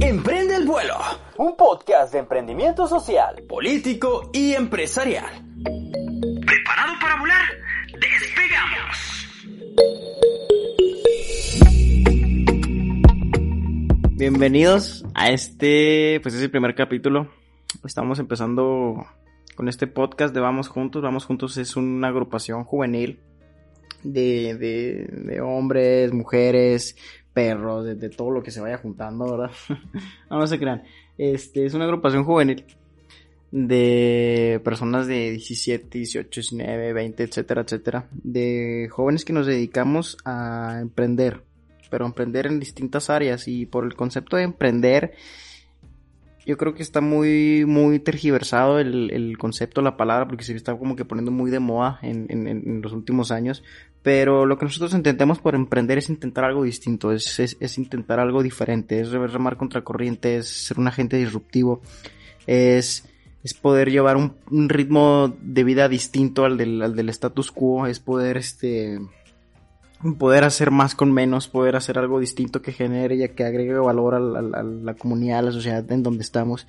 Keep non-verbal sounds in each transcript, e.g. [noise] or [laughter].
Emprende el vuelo. Un podcast de emprendimiento social, político y empresarial. ¿Preparado para volar? ¡Despegamos! Bienvenidos a este, pues es el primer capítulo. Estamos empezando con este podcast de Vamos Juntos. Vamos Juntos es una agrupación juvenil de, de, hombres, mujeres, perros, de, todo lo que se vaya juntando, ¿verdad? [laughs] no, no se crean. Este es una agrupación juvenil de personas de 17, 18, 19, 20, etcétera, etcétera. De jóvenes que nos dedicamos a emprender pero emprender en distintas áreas y por el concepto de emprender yo creo que está muy muy tergiversado el, el concepto, la palabra, porque se está como que poniendo muy de moda en, en, en, los últimos años. Pero lo que nosotros intentamos por emprender es intentar algo distinto, es, es, intentar algo diferente, es remar contracorriente, es ser un agente disruptivo, es, es poder llevar un, un ritmo de vida distinto al del, al del status quo, es poder este poder hacer más con menos, poder hacer algo distinto que genere y que agregue valor a la, comunidad, a la sociedad en donde estamos.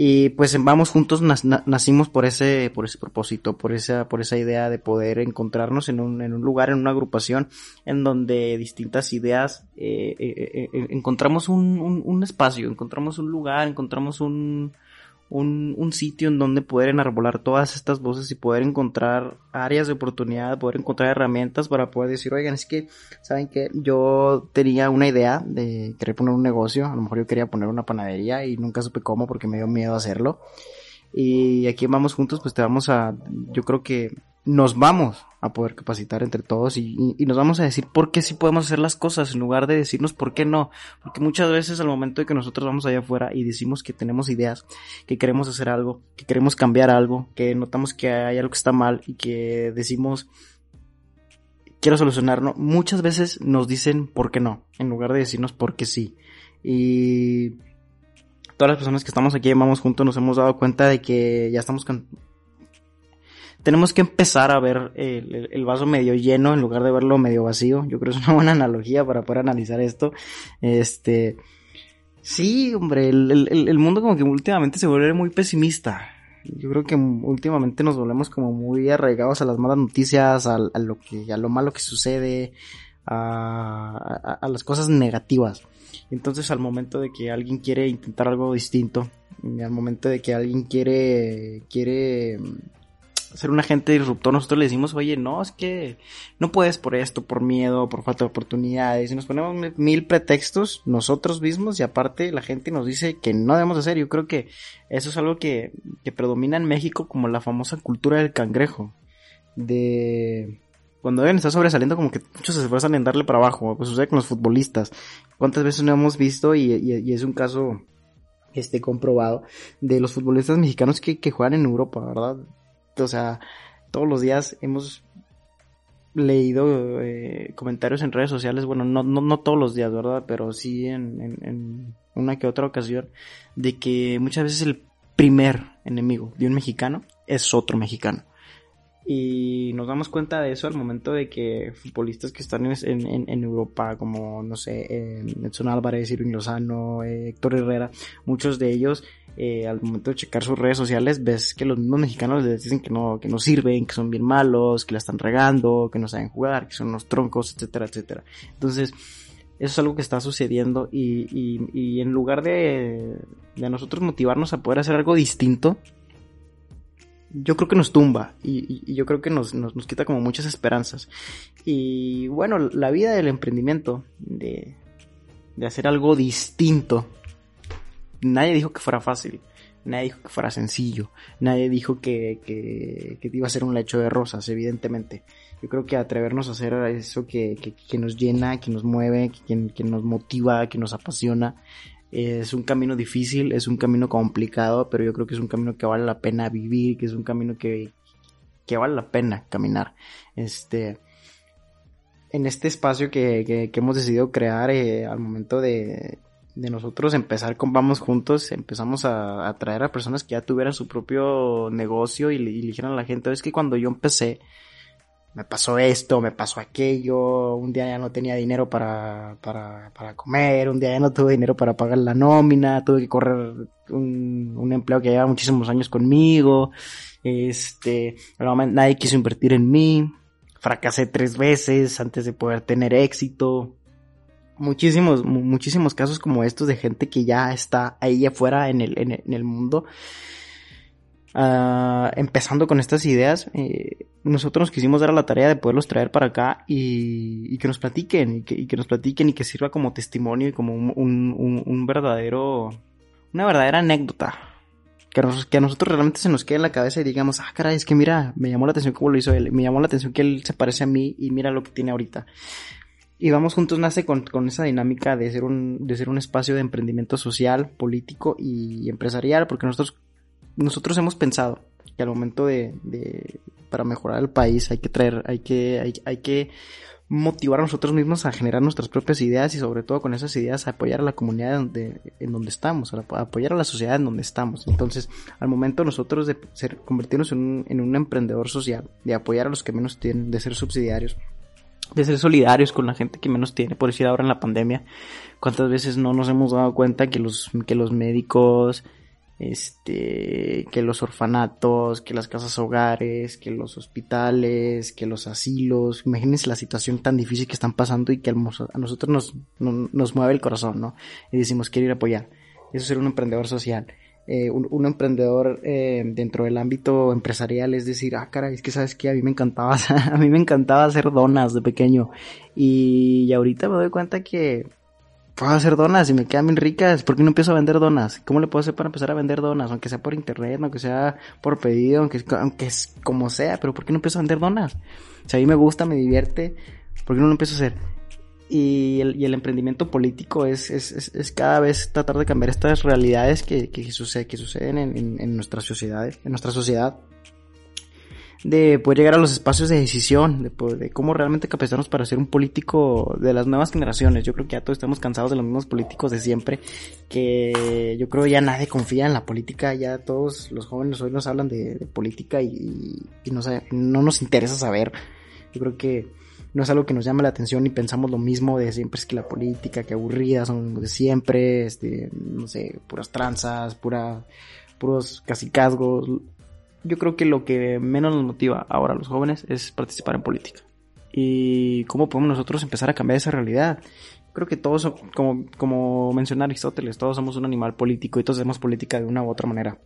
Y pues Vamos Juntos nacimos por ese, por ese propósito, por esa, por esa idea de poder encontrarnos en un, en un lugar, en una agrupación, en donde distintas ideas, eh, eh, eh, encontramos un, un, un espacio, encontramos un lugar, encontramos un, un, un, sitio en donde poder enarbolar todas estas voces y poder encontrar áreas de oportunidad, poder encontrar herramientas para poder decir, oigan, es que, ¿saben que Yo tenía una idea de querer poner un negocio, a lo mejor yo quería poner una panadería y nunca supe cómo porque me dio miedo hacerlo. Y aquí vamos juntos, pues te vamos a, yo creo que nos vamos a poder capacitar entre todos y, y, nos vamos a decir por qué sí podemos hacer las cosas en lugar de decirnos por qué no. Porque muchas veces al momento de que nosotros vamos allá afuera y decimos que tenemos ideas, que queremos hacer algo, que queremos cambiar algo, que notamos que hay algo que está mal y que decimos quiero solucionarlo, muchas veces nos dicen por qué no, en lugar de decirnos por qué sí. Y todas las personas que estamos aquí, vamos juntos, nos hemos dado cuenta de que ya estamos tenemos que empezar a ver el, vaso medio lleno en lugar de verlo medio vacío. Yo creo que es una buena analogía para poder analizar esto. Este, sí, hombre, el, mundo como que últimamente se vuelve muy pesimista. Yo creo que últimamente nos volvemos como muy arraigados a las malas noticias, a, lo que, a lo malo que sucede, a, a las cosas negativas. Entonces al momento de que alguien quiere intentar algo distinto, al momento de que alguien quiere, quiere ser un agente disruptor, nosotros le decimos, oye, no, es que no puedes por esto, por miedo, por falta de oportunidades, y nos ponemos mil pretextos nosotros mismos, y aparte la gente nos dice que no debemos hacer. Yo creo que eso es algo que, que predomina en México como la famosa cultura del cangrejo. De cuando deben estar sobresaliendo como que muchos se esfuerzan en darle para abajo, pues sucede con los futbolistas. ¿Cuántas veces no hemos visto y, y, y es un caso este comprobado de los futbolistas mexicanos que, que juegan en Europa, ¿verdad? O sea, todos los días hemos leído eh, comentarios en redes sociales, bueno, no, no, no todos los días, ¿verdad? Pero sí en, en, en, una que otra ocasión, de que muchas veces el primer enemigo de un mexicano es otro mexicano. Y nos damos cuenta de eso al momento de que futbolistas que están en, en, Europa, como, no sé, Edson Álvarez, Irving Lozano, eh, Héctor Herrera, muchos de ellos eh, al momento de checar sus redes sociales ves que los mismos mexicanos les dicen que no, que no sirven, que son bien malos, que la están regando, que no saben jugar, que son unos troncos, etcétera, etcétera. Entonces, eso es algo que está sucediendo y, y, y en lugar de, de nosotros motivarnos a poder hacer algo distinto, yo creo que nos tumba y, y yo creo que nos, nos, nos, quita como muchas esperanzas. Y bueno, la vida del emprendimiento, de, de hacer algo distinto, nadie dijo que fuera fácil, nadie dijo que fuera sencillo, nadie dijo que, que, iba a ser un lecho de rosas, evidentemente. Yo creo que atrevernos a hacer eso que, que, nos llena, que nos mueve, que, que nos motiva, que nos apasiona, es un camino difícil, es un camino complicado, pero yo creo que es un camino que vale la pena vivir, que es un camino que, que vale la pena caminar. Este, en este espacio que, que, que hemos decidido crear eh, al momento de, de nosotros empezar con Vamos Juntos, empezamos a atraer a, personas que ya tuvieran su propio negocio y le, y dijeran a la gente, es que cuando yo empecé, me pasó esto, me pasó aquello, un día ya no tenía dinero para, para, para comer, un día ya no tuve dinero para pagar la nómina, tuve que correr un, un empleo que lleva muchísimos años conmigo, este, nadie quiso invertir en mí, fracasé tres veces antes de poder tener éxito, muchísimos, muchísimos casos como estos de gente que ya está ahí afuera en el, en el, mundo. Uh, empezando con estas ideas, eh, nosotros nos quisimos dar a la tarea de poderlos traer para acá y, que nos platiquen, y que, nos platiquen y que sirva como testimonio y como un, un, un verdadero, una verdadera anécdota. Que, a nosotros realmente se nos quede en la cabeza y digamos, ah, caray, es que mira, me llamó la atención cómo lo hizo él, me llamó la atención que él se parece a mí y mira lo que tiene ahorita. Y Vamos Juntos nace con, con, esa dinámica de ser, un, de ser un espacio de emprendimiento social, político y empresarial, porque nosotros, nosotros hemos pensado que al momento de, de para mejorar el país hay que traer, hay que, hay, hay que motivar a nosotros mismos a generar nuestras propias ideas y sobre todo con esas ideas a apoyar a la comunidad donde, en donde estamos, a apoyar a la sociedad en donde estamos. Entonces, al momento nosotros de ser, convertirnos en un, en un emprendedor social, de apoyar a los que menos tienen, de ser subsidiarios, de ser solidarios con la gente que menos tiene, por decir ahora en la pandemia, cuántas veces no nos hemos dado cuenta que los, que los médicos, este, que los orfanatos, que las casas hogares, que los hospitales, que los asilos, imagínense la situación tan difícil que están pasando y que a nosotros nos, nos mueve el corazón, ¿no? Y decimos, quiero ir a apoyar. Eso es ser un emprendedor social. Eh, un, emprendedor eh, dentro del ámbito empresarial es decir, ah, caray, es que sabes que a mí me encantaba, [laughs] a mí me encantaba hacer donas de pequeño y, ahorita me doy cuenta que puedo hacer donas y me quedan bien ricas, ¿por qué no empiezo a vender donas? ¿Cómo le puedo hacer para empezar a vender donas? Aunque sea por internet, aunque sea por pedido, aunque, aunque es como sea, pero ¿por qué no empiezo a vender donas? Si a mí me gusta, me divierte, ¿por qué no lo empiezo a hacer? Y el, y el emprendimiento político es, es, es, cada vez tratar de cambiar estas realidades que, que, sucede, que suceden en, en, nuestras sociedades, en nuestra sociedad, de poder llegar a los espacios de decisión, de, de cómo realmente capacitarnos para ser un político de las nuevas generaciones. Yo creo que ya todos estamos cansados de los mismos políticos de siempre, que yo creo ya nadie confía en la política, ya todos los jóvenes hoy nos hablan de, política y, y no nos interesa saber. Yo creo que no es algo que nos llame la atención y pensamos lo mismo de siempre es que la política, que aburrida son de siempre, este, no sé, puras tranzas, pura, puros casicazgos. Yo creo que lo que menos nos motiva ahora a los jóvenes es participar en política. Y cómo podemos nosotros empezar a cambiar esa realidad. Creo que todos, como, como menciona Aristóteles, todos somos un animal político y todos hacemos política de una u otra manera.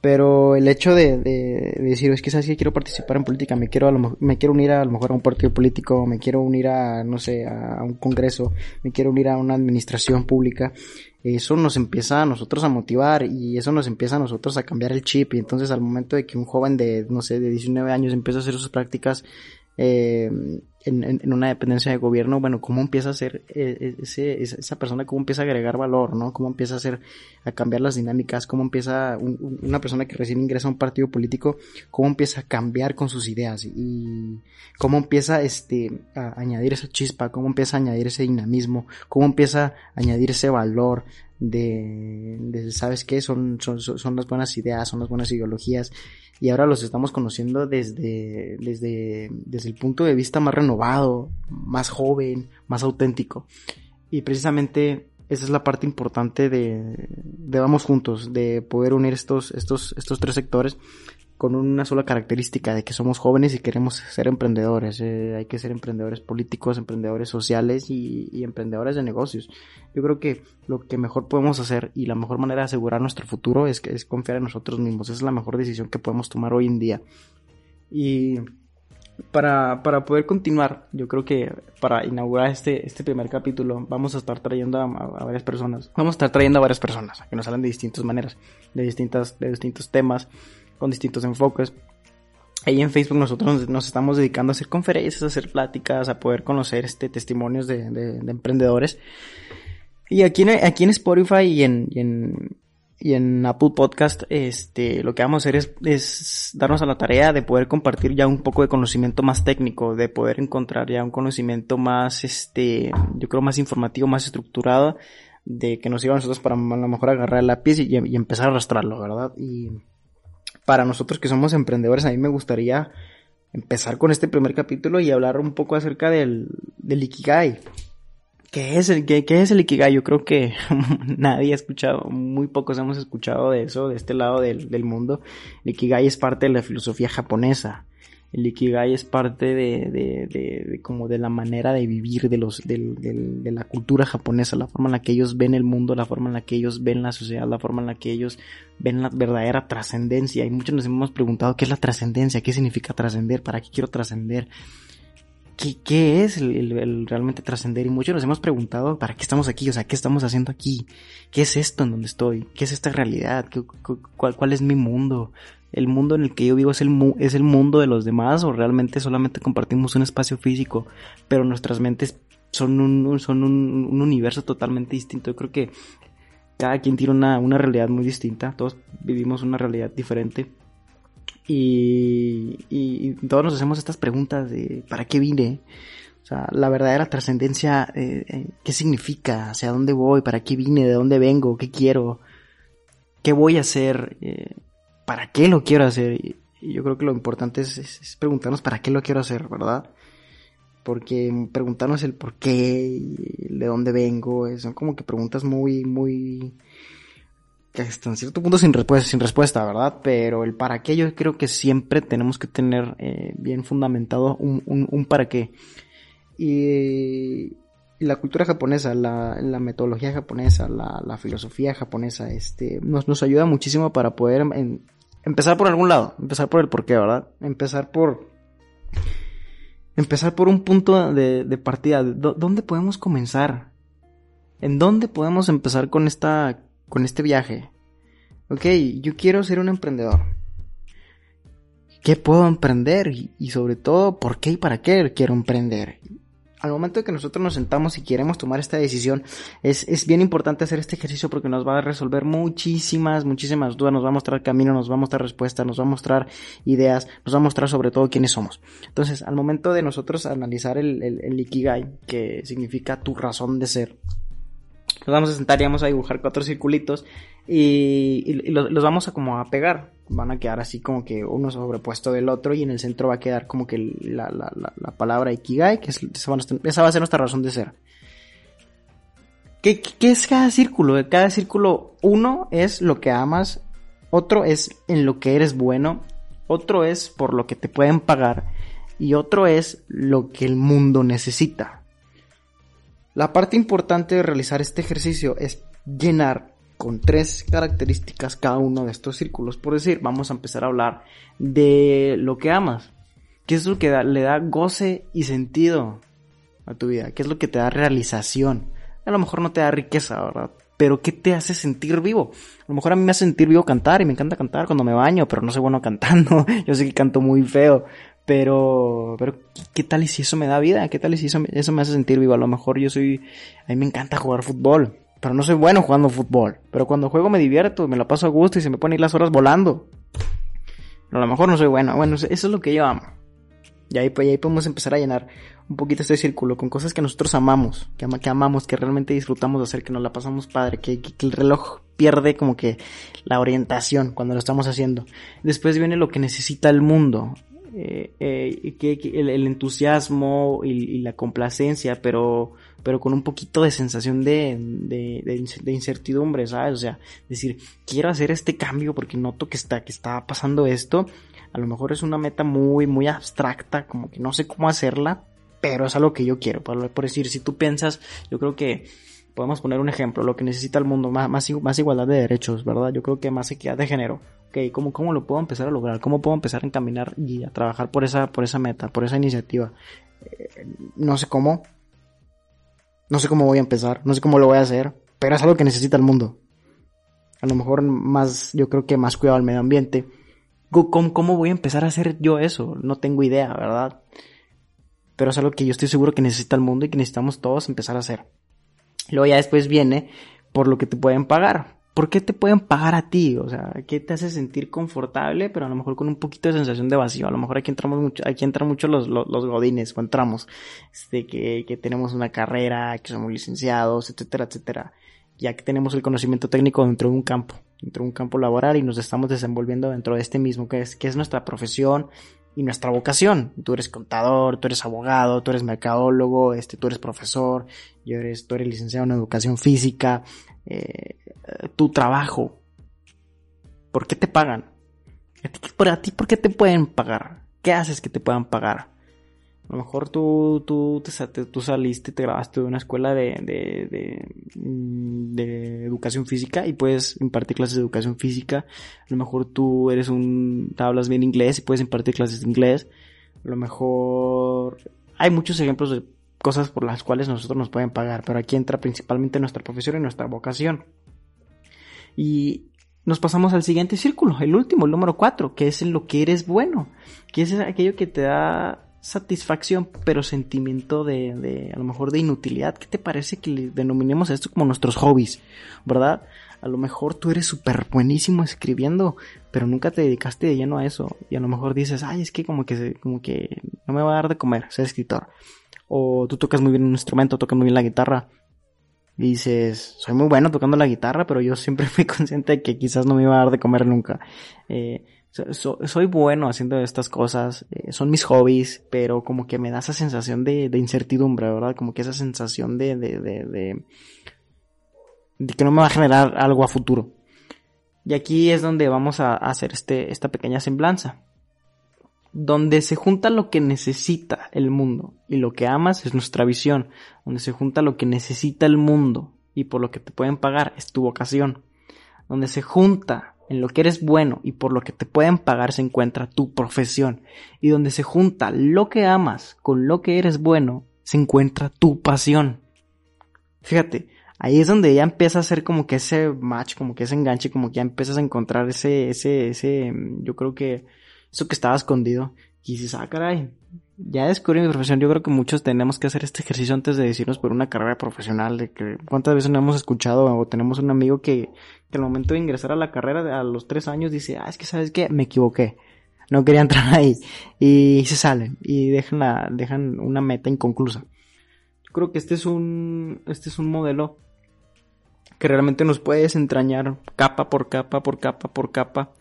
Pero el hecho de, de, decir, es que sabes que quiero participar en política, me quiero, a lo, me quiero unir a, lo mejor a un partido político, me quiero unir a, no sé, a, un congreso, me quiero unir a una administración pública, eso nos empieza a nosotros a motivar y eso nos empieza a nosotros a cambiar el chip. Y entonces al momento de que un joven de, no sé, de 19 años empieza a hacer sus prácticas eh, en, una dependencia de gobierno, bueno, cómo empieza a ser eh, ese, esa persona, cómo empieza a agregar valor, ¿no? Cómo empieza a hacer, a cambiar las dinámicas, cómo empieza una persona que recién ingresa a un partido político, cómo empieza a cambiar con sus ideas y cómo empieza este, a añadir esa chispa, cómo empieza a añadir ese dinamismo, cómo empieza a añadir ese valor de, ¿sabes qué? Son, son, son las buenas ideas, son las buenas ideologías y ahora los estamos conociendo desde, desde, desde el punto de vista más renovado, más joven, más auténtico. Y precisamente esa es la parte importante de, de Vamos Juntos, de poder unir estos, estos, estos tres sectores con una sola característica de que somos jóvenes y queremos ser emprendedores. Eh, hay que ser emprendedores políticos, emprendedores sociales y, emprendedores de negocios. Yo creo que lo que mejor podemos hacer y la mejor manera de asegurar nuestro futuro es, es confiar en nosotros mismos. Esa es la mejor decisión que podemos tomar hoy en día. Y para, para poder continuar, yo creo que para inaugurar este, este primer capítulo vamos a estar trayendo a, a, varias personas. Vamos a estar trayendo a varias personas que nos hablan de distintas maneras, de, distintas, de distintos temas con distintos enfoques. Ahí en Facebook nosotros nos estamos dedicando a hacer conferencias, a hacer pláticas, a poder conocer este testimonios de, de, emprendedores. Y aquí en, aquí en Spotify y en, y en, y en Apple Podcast, este, lo que vamos a hacer es, es, darnos a la tarea de poder compartir ya un poco de conocimiento más técnico, de poder encontrar ya un conocimiento más, este, yo creo más informativo, más estructurado, de que nos sirva a nosotros para a lo mejor agarrar el lápiz y, y empezar a arrastrarlo, ¿verdad? Y para nosotros que somos emprendedores, a mí me gustaría empezar con este primer capítulo y hablar un poco acerca del, del Ikigai. ¿Qué es, el, qué, es el Ikigai? Yo creo que [laughs] nadie ha escuchado, muy pocos hemos escuchado de eso, de este lado del, del mundo. El Ikigai es parte de la filosofía japonesa el Ikigai es parte de, de, de, como de la manera de vivir de los de, la cultura japonesa, la forma en la que ellos ven el mundo, la forma en la que ellos ven la sociedad, la forma en la que ellos ven la verdadera trascendencia. Y muchos nos hemos preguntado qué es la trascendencia, qué significa trascender, para qué quiero trascender. ¿Qué, ¿Qué, es el, realmente trascender? Y muchos nos hemos preguntado, ¿para qué estamos aquí? O sea, ¿qué estamos haciendo aquí? ¿Qué es esto en donde estoy? ¿Qué es esta realidad? cuál, ¿Cuál es mi mundo? El mundo en el que yo vivo es el, es el mundo de los demás o realmente solamente compartimos un espacio físico, pero nuestras mentes son un, son un, universo totalmente distinto. Yo creo que cada quien tiene una, una, realidad muy distinta, todos vivimos una realidad diferente. Y, y, todos nos hacemos estas preguntas de ¿para qué vine? O sea, la verdadera trascendencia, eh, eh, ¿qué significa? ¿Hacia dónde voy? ¿Para qué vine? ¿De dónde vengo? ¿Qué quiero? ¿Qué voy a hacer? Eh, ¿para qué lo quiero hacer? Y, yo creo que lo importante es, preguntarnos para qué lo quiero hacer, ¿verdad? Porque preguntarnos el por qué, de dónde vengo, son como que preguntas muy, muy, que hasta en cierto punto sin respuesta, sin respuesta, ¿verdad? Pero el para qué yo creo que siempre tenemos que tener eh, bien fundamentado un, para qué. Y, la cultura japonesa, la, metodología japonesa, la, filosofía japonesa, este, nos, ayuda muchísimo para poder empezar por algún lado, empezar por el porqué, ¿verdad? Empezar por... Empezar por un punto de, partida. ¿Dónde podemos comenzar? ¿En dónde podemos empezar con esta, con este viaje? Ok, yo quiero ser un emprendedor. ¿Qué puedo emprender? Y, y sobre todo, ¿por qué y para qué quiero emprender? Al momento de que nosotros nos sentamos y queremos tomar esta decisión, es, es, bien importante hacer este ejercicio porque nos va a resolver muchísimas, muchísimas dudas, nos va a mostrar camino, nos va a mostrar respuestas, nos va a mostrar ideas, nos va a mostrar sobre todo quiénes somos. Entonces, al momento de nosotros analizar el, el, el Ikigai, que significa tu razón de ser, nos vamos a sentar y vamos a dibujar cuatro circulitos y, los, vamos a como a pegar. Van a quedar así como que uno sobrepuesto del otro y en el centro va a quedar como que la, palabra Ikigai, que es, esa, va a ser nuestra razón de ser. ¿Qué, ¿Qué, es cada círculo? Cada círculo, uno es lo que amas, otro es en lo que eres bueno, otro es por lo que te pueden pagar y otro es lo que el mundo necesita. La parte importante de realizar este ejercicio es llenar con tres características cada uno de estos círculos. Por decir, vamos a empezar a hablar de lo que amas. ¿Qué es lo que le da goce y sentido a tu vida? ¿Qué es lo que te da realización? A lo mejor no te da riqueza, ¿verdad? Pero ¿qué te hace sentir vivo? A lo mejor a mí me hace sentir vivo cantar y me encanta cantar cuando me baño, pero no soy bueno [laughs] cantando. Yo sé que canto muy feo, pero, pero, ¿qué tal si eso me da vida? ¿Qué tal si eso, eso me hace sentir vivo? A lo mejor yo soy, a mí me encanta jugar fútbol, pero no soy bueno jugando fútbol. Pero cuando juego me divierto, me la paso a gusto y se me ponen las horas volando. Pero a lo mejor no soy bueno. Bueno, eso es lo que yo amo. Y ahí, pues, ahí podemos empezar a llenar un poquito este círculo con cosas que nosotros amamos, que, que amamos, que realmente disfrutamos de hacer, que nos la pasamos padre, que, el reloj pierde como que la orientación cuando lo estamos haciendo. Después viene lo que necesita el mundo. Eh, eh, que, el, entusiasmo y, la complacencia, pero, pero con un poquito de sensación de, de, incertidumbre, ¿sabes? O sea, decir, quiero hacer este cambio porque noto que está, que está pasando esto. A lo mejor es una meta muy, muy abstracta, como que no sé cómo hacerla, pero es algo que yo quiero. Por, por decir, si tú piensas, yo creo que podemos poner un ejemplo, lo que necesita el mundo, más, más, igualdad de derechos, ¿verdad? Yo creo que más equidad de género ok, ¿cómo, ¿cómo lo puedo empezar a lograr? ¿Cómo puedo empezar a encaminar y a trabajar por esa, por esa meta, por esa iniciativa? Eh, no sé cómo. No sé cómo voy a empezar, no sé cómo lo voy a hacer, pero es algo que necesita el mundo. A lo mejor más, yo creo que más cuidado al medio ambiente. ¿Cómo, ¿Cómo voy a empezar a hacer yo eso? No tengo idea, ¿verdad? Pero es algo que yo estoy seguro que necesita el mundo y que necesitamos todos empezar a hacer. Luego ya después viene por lo que te pueden pagar. ¿por qué te pueden pagar a ti? O sea, ¿qué te hace sentir confortable, pero a lo mejor con un poquito de sensación de vacío? A lo mejor aquí entramos mucho, aquí entran mucho los, los, godines, o entramos, este, que, que tenemos una carrera, que somos licenciados, etcétera, etcétera. Ya que tenemos el conocimiento técnico dentro de un campo, dentro de un campo laboral y nos estamos desenvolviendo dentro de este mismo, que es, que es nuestra profesión, y nuestra vocación. Tú eres contador, tú eres abogado, tú eres mercadólogo, este, tú eres profesor, yo eres, tú eres licenciado en educación física, eh, tu trabajo. ¿Por qué te pagan? ¿A ti por qué te pueden pagar? ¿Qué haces que te puedan pagar? A lo mejor tú, tú, te, saliste, te grabaste de una escuela de, de, mm, de, educación física y puedes impartir clases de educación física. A lo mejor tú eres un, hablas bien inglés y puedes impartir clases de inglés. A lo mejor hay muchos ejemplos de cosas por las cuales nosotros nos pueden pagar, pero aquí entra principalmente nuestra profesión y nuestra vocación. Y nos pasamos al siguiente círculo, el último, el número cuatro, que es en lo que eres bueno, que es aquello que te da satisfacción, pero sentimiento de, de, a lo mejor de inutilidad. ¿Qué te parece que le denominemos esto como nuestros hobbies? ¿Verdad? A lo mejor tú eres súper buenísimo escribiendo, pero nunca te dedicaste de lleno a eso. Y a lo mejor dices, ay, es que como que, como que no me va a dar de comer ser escritor. O tú tocas muy bien un instrumento, tocas muy bien la guitarra. Y dices, soy muy bueno tocando la guitarra, pero yo siempre [laughs] fui consciente de que quizás no me iba a dar de comer nunca. Eh, soy bueno haciendo estas cosas, eh, son mis hobbies, pero como que me da esa sensación de, incertidumbre, ¿verdad? Como que esa sensación de, de, de, de, que no me va a generar algo a futuro. Y aquí es donde vamos a hacer este, esta pequeña semblanza. Donde se junta lo que necesita el mundo y lo que amas es nuestra visión. Donde se junta lo que necesita el mundo y por lo que te pueden pagar es tu vocación. Donde se junta en lo que eres bueno y por lo que te pueden pagar se encuentra tu profesión. Y donde se junta lo que amas con lo que eres bueno, se encuentra tu pasión. Fíjate, ahí es donde ya empieza a ser como que ese match, como que ese enganche, como que ya empiezas a encontrar ese, ese, ese, yo creo que eso que estaba escondido. Y dices, ah, caray, ya descubrí mi profesión. Yo creo que muchos tenemos que hacer este ejercicio antes de decirnos por una carrera profesional. De que cuántas veces no hemos escuchado o tenemos un amigo que, al momento de ingresar a la carrera a los tres años dice, ah, es que sabes qué, me equivoqué. No quería entrar [laughs] ahí. Y se salen y dejan la, dejan una meta inconclusa. Yo creo que este es un, este es un modelo que realmente nos puede desentrañar capa por capa, por capa, por capa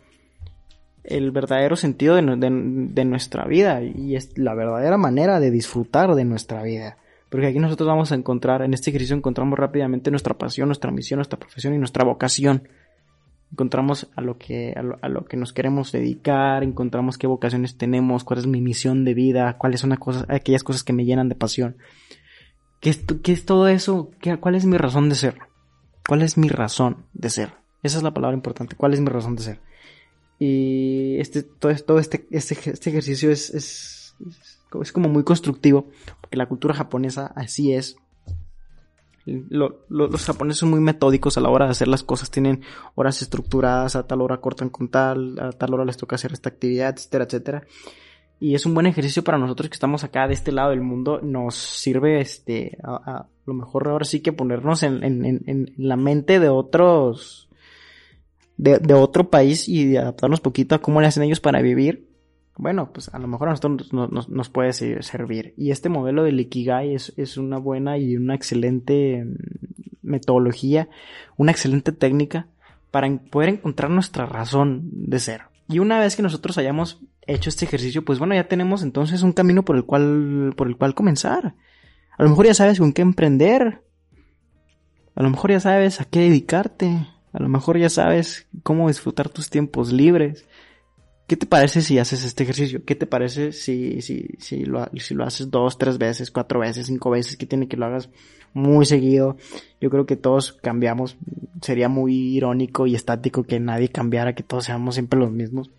el verdadero sentido de, nuestra vida y es la verdadera manera de disfrutar de nuestra vida. Porque aquí nosotros vamos a encontrar, en este ejercicio encontramos rápidamente nuestra pasión, nuestra misión, nuestra profesión y nuestra vocación. Encontramos a lo que, a lo, que nos queremos dedicar, encontramos qué vocaciones tenemos, cuál es mi misión de vida, cuáles son las cosas, aquellas cosas que me llenan de pasión. ¿Qué es, qué es todo eso? ¿Qué, ¿Cuál es mi razón de ser? ¿Cuál es mi razón de ser? Esa es la palabra importante. ¿Cuál es mi razón de ser? Y este, todo, todo este, este, este ejercicio es, es, es, como muy constructivo, porque la cultura japonesa así es. los japoneses son muy metódicos a la hora de hacer las cosas, tienen horas estructuradas, a tal hora cortan con tal, a tal hora les toca hacer esta actividad, etcétera, etcétera. Y es un buen ejercicio para nosotros que estamos acá de este lado del mundo. Nos sirve, este, a, lo mejor ahora sí que ponernos en, en, en la mente de otros, de, otro país y adaptarnos poquito a cómo le hacen ellos para vivir, bueno, pues a lo mejor a nosotros nos, puede servir. Y este modelo del Ikigai es, es, una buena y una excelente mm, metodología, una excelente técnica para poder encontrar nuestra razón de ser. Y una vez que nosotros hayamos hecho este ejercicio, pues bueno, ya tenemos entonces un camino por el cual, por el cual comenzar. A lo mejor ya sabes con qué emprender. A lo mejor ya sabes a qué dedicarte. A lo mejor ya sabes cómo disfrutar tus tiempos libres. ¿Qué te parece si haces este ejercicio? ¿Qué te parece si, si, si, lo, si lo haces dos, tres veces, cuatro veces, cinco veces? ¿Qué tiene que lo hagas muy seguido? Yo creo que todos cambiamos. Sería muy irónico y estático que nadie cambiara, que todos seamos siempre los mismos.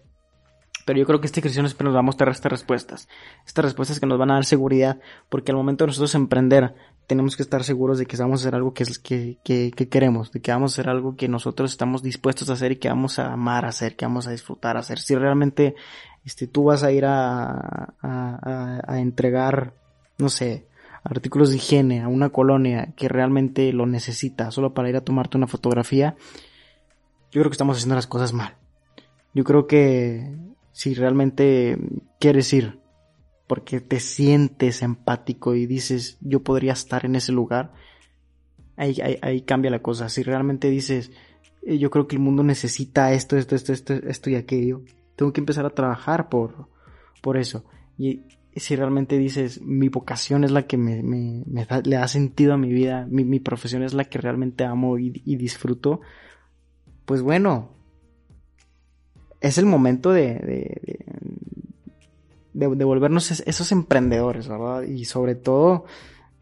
Pero yo creo que este ejercicio nos va a mostrar estas respuestas. Estas respuestas que nos van a dar seguridad, porque al momento de nosotros emprender, tenemos que estar seguros de que vamos a hacer algo que, que, que, queremos, de que vamos a hacer algo que nosotros estamos dispuestos a hacer y que vamos a amar a hacer, que vamos a disfrutar hacer. Si realmente este, tú vas a ir a, a, a entregar, no sé, artículos de higiene a una colonia que realmente lo necesita solo para ir a tomarte una fotografía, yo creo que estamos haciendo las cosas mal. Yo creo que si realmente quieres ir porque te sientes empático y dices, yo podría estar en ese lugar, ahí, ahí, cambia la cosa. Si realmente dices, eh, yo creo que el mundo necesita esto, esto, esto, esto, esto y aquello, tengo que empezar a trabajar por, por eso. Y si realmente dices, mi vocación es la que me, me, le da sentido a mi vida, mi, profesión es la que realmente amo y, disfruto, pues bueno, es el momento de, de, de, de volvernos esos emprendedores, ¿verdad? Y sobre todo,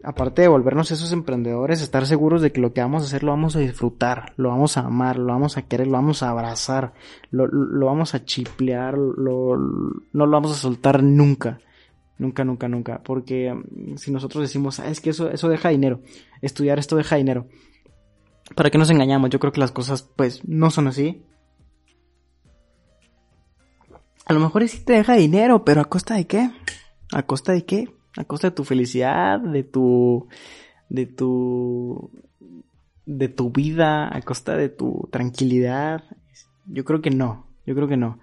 aparte de volvernos esos emprendedores, estar seguros de que lo que vamos a hacer lo vamos a disfrutar, lo vamos a amar, lo vamos a querer, lo vamos a abrazar, lo, vamos a chiplear, no lo vamos a soltar nunca. Nunca, nunca, nunca. Porque mm, si nosotros decimos, ah, es que eso, eso deja dinero, estudiar esto deja dinero. ¿Para qué nos engañamos? Yo creo que las cosas, pues, no son así. A lo mejor sí te deja dinero, pero ¿a costa de qué? ¿A costa de qué? A costa de tu felicidad, de tu, de tu, de tu vida, a costa de tu tranquilidad. Yo creo que no, yo creo que no.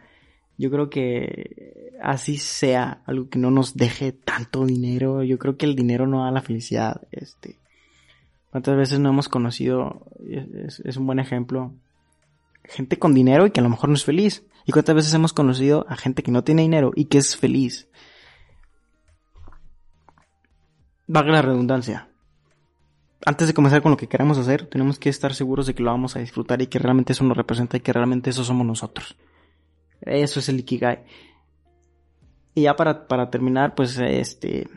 Yo creo que así sea algo que no nos deje tanto dinero. Yo creo que el dinero no da la felicidad. Este, cuántas veces no hemos conocido, es, es un buen ejemplo, gente con dinero y que a lo mejor no es feliz. Y cuántas veces hemos conocido a gente que no tiene dinero y que es feliz. Vaga la redundancia. Antes de comenzar con lo que queremos hacer, tenemos que estar seguros de que lo vamos a disfrutar y que realmente eso nos representa y que realmente eso somos nosotros. Eso es el Ikigai. Y ya para, para terminar, pues este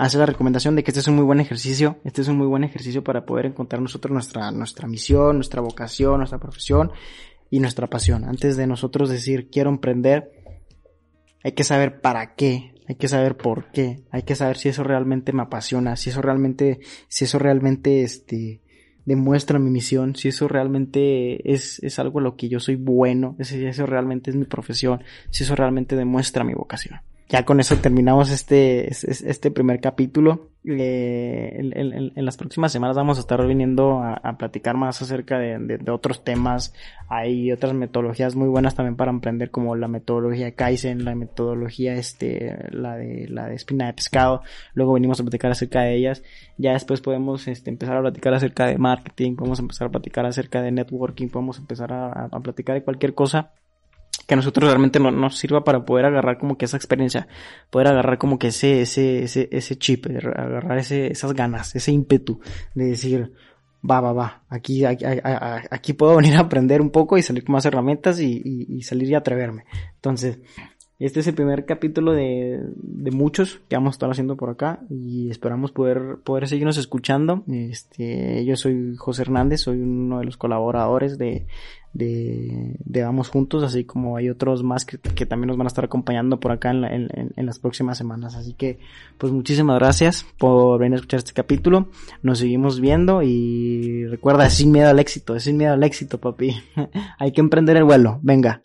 hace la recomendación de que este es un muy buen ejercicio. Este es un muy buen ejercicio para poder encontrar nosotros nuestra, nuestra misión, nuestra vocación, nuestra profesión y nuestra pasión. Antes de nosotros decir quiero emprender, hay que saber para qué, hay que saber por qué, hay que saber si eso realmente me apasiona, si eso realmente, si eso realmente este, demuestra mi misión, si eso realmente es, es algo a lo que yo soy bueno, si eso realmente es mi profesión, si eso realmente demuestra mi vocación ya con eso terminamos este, este primer capítulo. Eh, en, las próximas semanas vamos a estar viniendo a, platicar más acerca de, otros temas. Hay otras metodologías muy buenas también para emprender, como la metodología Kaizen, la metodología este, la de la de espina de pescado. Luego venimos a platicar acerca de ellas. Ya después podemos este, empezar a platicar acerca de marketing, podemos empezar a platicar acerca de networking, podemos empezar a, a platicar de cualquier cosa que a nosotros realmente no, nos sirva para poder agarrar como que esa experiencia, poder agarrar como que ese, ese, ese, ese chip, agarrar ese, esas ganas, ese ímpetu de decir, va, va, va, aquí, aquí, aquí, puedo [laughs] venir a aprender un poco y salir con más herramientas y, y, salir y atreverme. Entonces, este es el primer capítulo de, de, muchos que vamos a estar haciendo por acá y esperamos poder, poder seguirnos escuchando. Este, yo soy José Hernández, soy uno de los colaboradores de, de, de Vamos Juntos, así como hay otros más que, también nos van a estar acompañando por acá en, en, las próximas semanas. Así que, pues muchísimas gracias por venir a escuchar este capítulo. Nos seguimos viendo y recuerda, sin miedo al éxito, sin miedo al éxito, papi. [laughs] hay que emprender el vuelo. Venga.